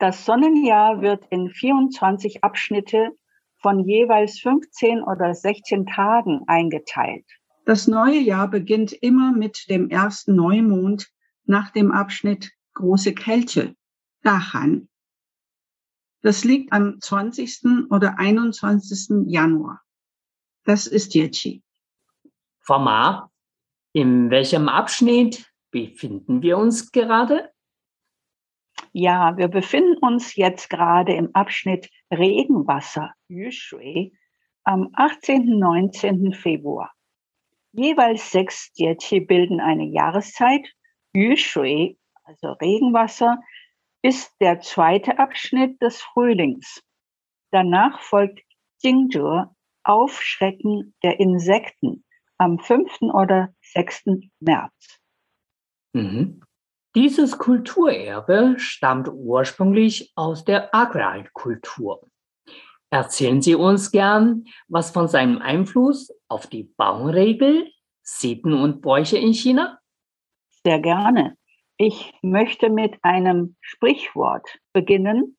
Das Sonnenjahr wird in 24 Abschnitte von jeweils 15 oder 16 Tagen eingeteilt. Das neue Jahr beginnt immer mit dem ersten Neumond nach dem Abschnitt Große Kälte, Dahan. Das liegt am 20. oder 21. Januar. Das ist Yechi. Frau Ma, in welchem Abschnitt befinden wir uns gerade? Ja, wir befinden uns jetzt gerade im Abschnitt Regenwasser, Yushui, am 18. 19. Februar. Jeweils sechs Jiechi bilden eine Jahreszeit. Yushui, also Regenwasser, ist der zweite Abschnitt des Frühlings. Danach folgt Jingzhe, Aufschrecken der Insekten, am 5. oder 6. März. Mhm. Dieses Kulturerbe stammt ursprünglich aus der Agrarkultur. Erzählen Sie uns gern was von seinem Einfluss auf die Baumregel, Sitten und Bräuche in China? Sehr gerne. Ich möchte mit einem Sprichwort beginnen.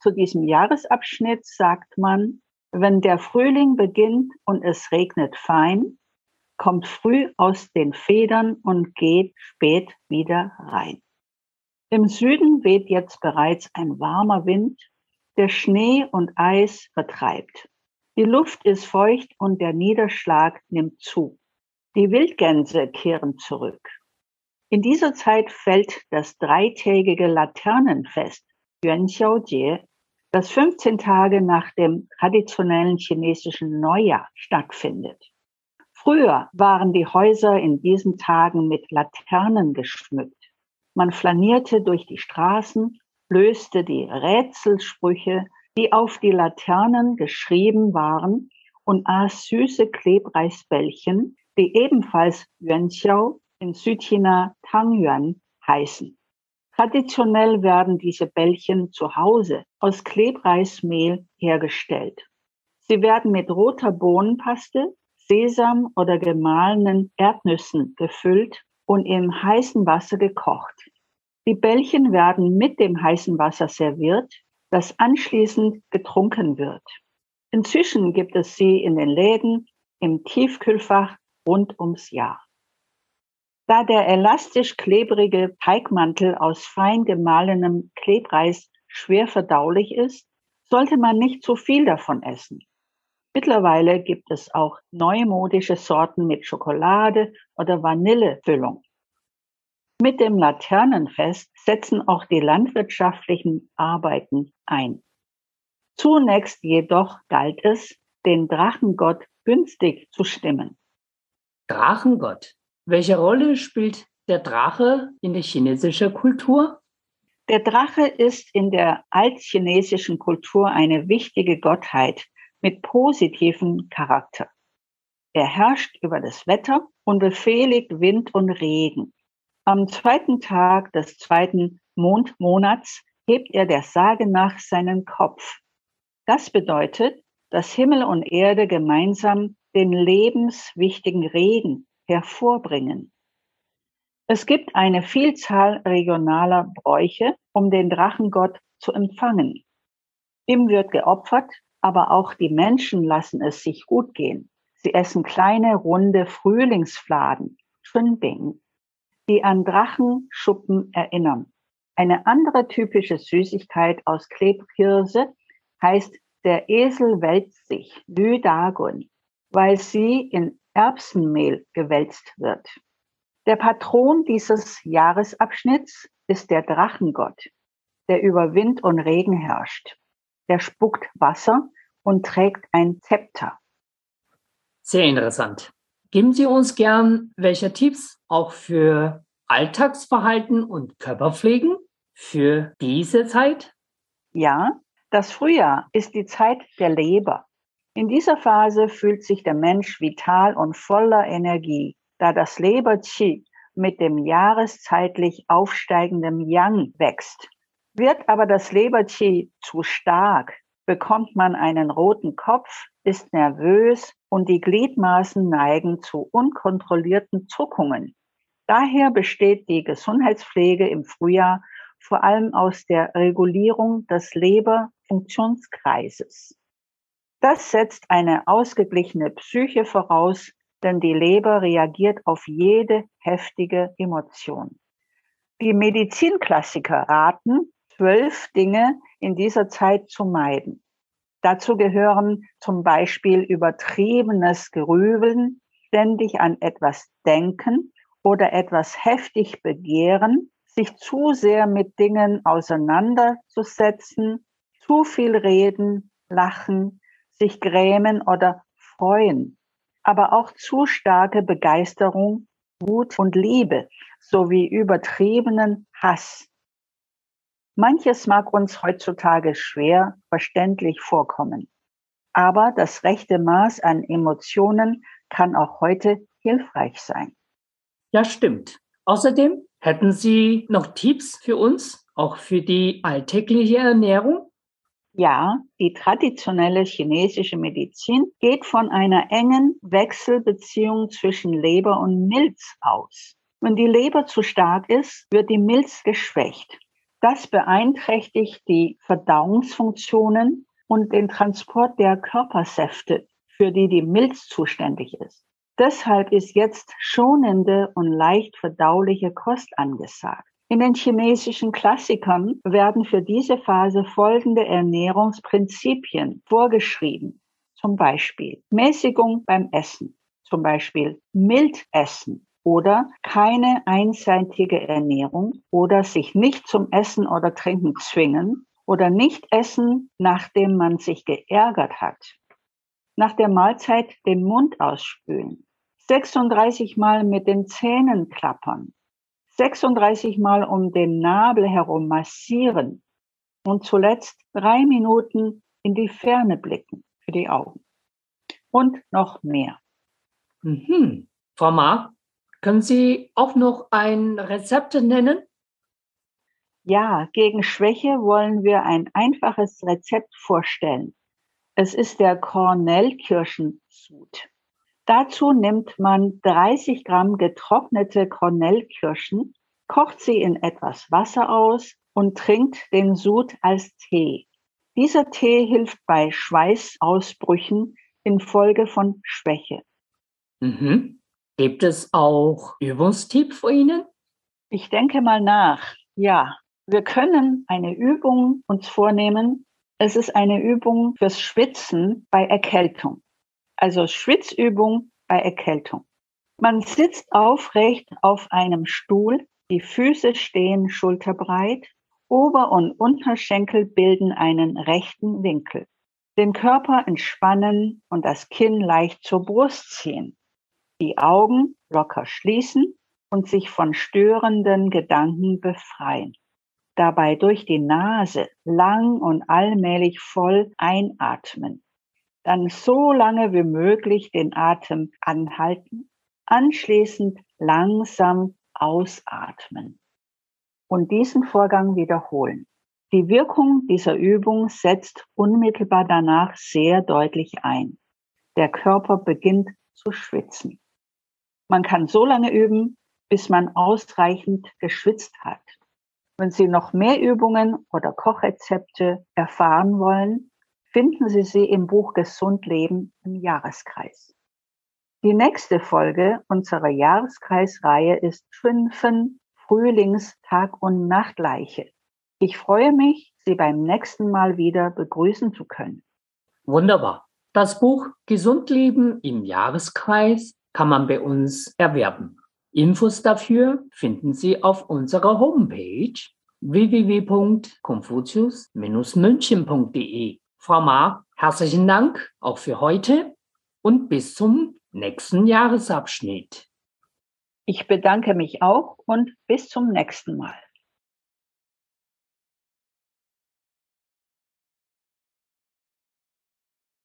Zu diesem Jahresabschnitt sagt man, wenn der Frühling beginnt und es regnet fein, kommt früh aus den Federn und geht spät wieder rein. Im Süden weht jetzt bereits ein warmer Wind, der Schnee und Eis vertreibt. Die Luft ist feucht und der Niederschlag nimmt zu. Die Wildgänse kehren zurück. In dieser Zeit fällt das dreitägige Laternenfest Yuanxiaojie, das 15 Tage nach dem traditionellen chinesischen Neujahr stattfindet. Früher waren die Häuser in diesen Tagen mit Laternen geschmückt. Man flanierte durch die Straßen, löste die Rätselsprüche, die auf die Laternen geschrieben waren, und aß süße Klebreisbällchen, die ebenfalls Yuanxiao in Südchina Tangyuan heißen. Traditionell werden diese Bällchen zu Hause aus Klebreismehl hergestellt. Sie werden mit roter Bohnenpaste, Sesam oder gemahlenen Erdnüssen gefüllt und im heißen Wasser gekocht. Die Bällchen werden mit dem heißen Wasser serviert, das anschließend getrunken wird. Inzwischen gibt es sie in den Läden, im Tiefkühlfach rund ums Jahr. Da der elastisch klebrige Teigmantel aus fein gemahlenem Klebreis schwer verdaulich ist, sollte man nicht zu viel davon essen. Mittlerweile gibt es auch neumodische Sorten mit Schokolade oder Vanillefüllung. Mit dem Laternenfest setzen auch die landwirtschaftlichen Arbeiten ein. Zunächst jedoch galt es, den Drachengott günstig zu stimmen. Drachengott. Welche Rolle spielt der Drache in der chinesischen Kultur? Der Drache ist in der altchinesischen Kultur eine wichtige Gottheit mit positivem Charakter. Er herrscht über das Wetter und befehligt Wind und Regen. Am zweiten Tag des zweiten Mondmonats hebt er der Sage nach seinen Kopf. Das bedeutet, dass Himmel und Erde gemeinsam den lebenswichtigen Regen hervorbringen. Es gibt eine Vielzahl regionaler Bräuche, um den Drachengott zu empfangen. Ihm wird geopfert, aber auch die Menschen lassen es sich gut gehen. Sie essen kleine, runde Frühlingsfladen, Chunbing, die an Drachenschuppen erinnern. Eine andere typische Süßigkeit aus Klebhirse heißt der Esel wälzt sich, Lü Dagun, weil sie in Erbsenmehl gewälzt wird. Der Patron dieses Jahresabschnitts ist der Drachengott, der über Wind und Regen herrscht. Der spuckt Wasser und trägt ein Zepter. Sehr interessant. Geben Sie uns gern welche Tipps auch für Alltagsverhalten und Körperpflegen für diese Zeit? Ja, das Frühjahr ist die Zeit der Leber. In dieser Phase fühlt sich der Mensch vital und voller Energie da das Leber-Qi mit dem jahreszeitlich aufsteigenden Yang wächst. Wird aber das Leber-Qi zu stark, bekommt man einen roten Kopf, ist nervös und die Gliedmaßen neigen zu unkontrollierten Zuckungen. Daher besteht die Gesundheitspflege im Frühjahr vor allem aus der Regulierung des Leberfunktionskreises. Das setzt eine ausgeglichene Psyche voraus, denn die Leber reagiert auf jede heftige Emotion. Die Medizinklassiker raten, zwölf Dinge in dieser Zeit zu meiden. Dazu gehören zum Beispiel übertriebenes Grübeln, ständig an etwas denken oder etwas heftig begehren, sich zu sehr mit Dingen auseinanderzusetzen, zu viel reden, lachen, sich grämen oder freuen aber auch zu starke Begeisterung, Wut und Liebe sowie übertriebenen Hass. Manches mag uns heutzutage schwer verständlich vorkommen, aber das rechte Maß an Emotionen kann auch heute hilfreich sein. Ja, stimmt. Außerdem hätten Sie noch Tipps für uns, auch für die alltägliche Ernährung? Ja, die traditionelle chinesische Medizin geht von einer engen Wechselbeziehung zwischen Leber und Milz aus. Wenn die Leber zu stark ist, wird die Milz geschwächt. Das beeinträchtigt die Verdauungsfunktionen und den Transport der Körpersäfte, für die die Milz zuständig ist. Deshalb ist jetzt schonende und leicht verdauliche Kost angesagt. In den chinesischen Klassikern werden für diese Phase folgende Ernährungsprinzipien vorgeschrieben. Zum Beispiel Mäßigung beim Essen, zum Beispiel mild essen oder keine einseitige Ernährung oder sich nicht zum Essen oder Trinken zwingen oder nicht essen, nachdem man sich geärgert hat. Nach der Mahlzeit den Mund ausspülen. 36 Mal mit den Zähnen klappern 36 Mal um den Nabel herum massieren und zuletzt drei Minuten in die Ferne blicken für die Augen. Und noch mehr. Mhm. Frau Ma, können Sie auch noch ein Rezept nennen? Ja, gegen Schwäche wollen wir ein einfaches Rezept vorstellen. Es ist der Kornellkirschensud. Dazu nimmt man 30 Gramm getrocknete Kornellkirschen, kocht sie in etwas Wasser aus und trinkt den Sud als Tee. Dieser Tee hilft bei Schweißausbrüchen infolge von Schwäche. Mhm. Gibt es auch Übungstipps für Ihnen? Ich denke mal nach. Ja, wir können eine Übung uns vornehmen. Es ist eine Übung fürs Schwitzen bei Erkältung also Schwitzübung bei Erkältung. Man sitzt aufrecht auf einem Stuhl, die Füße stehen schulterbreit, Ober- und Unterschenkel bilden einen rechten Winkel. Den Körper entspannen und das Kinn leicht zur Brust ziehen. Die Augen locker schließen und sich von störenden Gedanken befreien. Dabei durch die Nase lang und allmählich voll einatmen. Dann so lange wie möglich den Atem anhalten. Anschließend langsam ausatmen. Und diesen Vorgang wiederholen. Die Wirkung dieser Übung setzt unmittelbar danach sehr deutlich ein. Der Körper beginnt zu schwitzen. Man kann so lange üben, bis man ausreichend geschwitzt hat. Wenn Sie noch mehr Übungen oder Kochrezepte erfahren wollen, finden Sie sie im Buch Gesund Leben im Jahreskreis. Die nächste Folge unserer Jahreskreisreihe ist Fünfen Frühlingstag- und Nachtleiche. Ich freue mich, Sie beim nächsten Mal wieder begrüßen zu können. Wunderbar. Das Buch Gesund leben im Jahreskreis kann man bei uns erwerben. Infos dafür finden Sie auf unserer Homepage www.konfuzius-münchen.de. Frau Ma, herzlichen Dank auch für heute und bis zum nächsten Jahresabschnitt. Ich bedanke mich auch und bis zum nächsten Mal.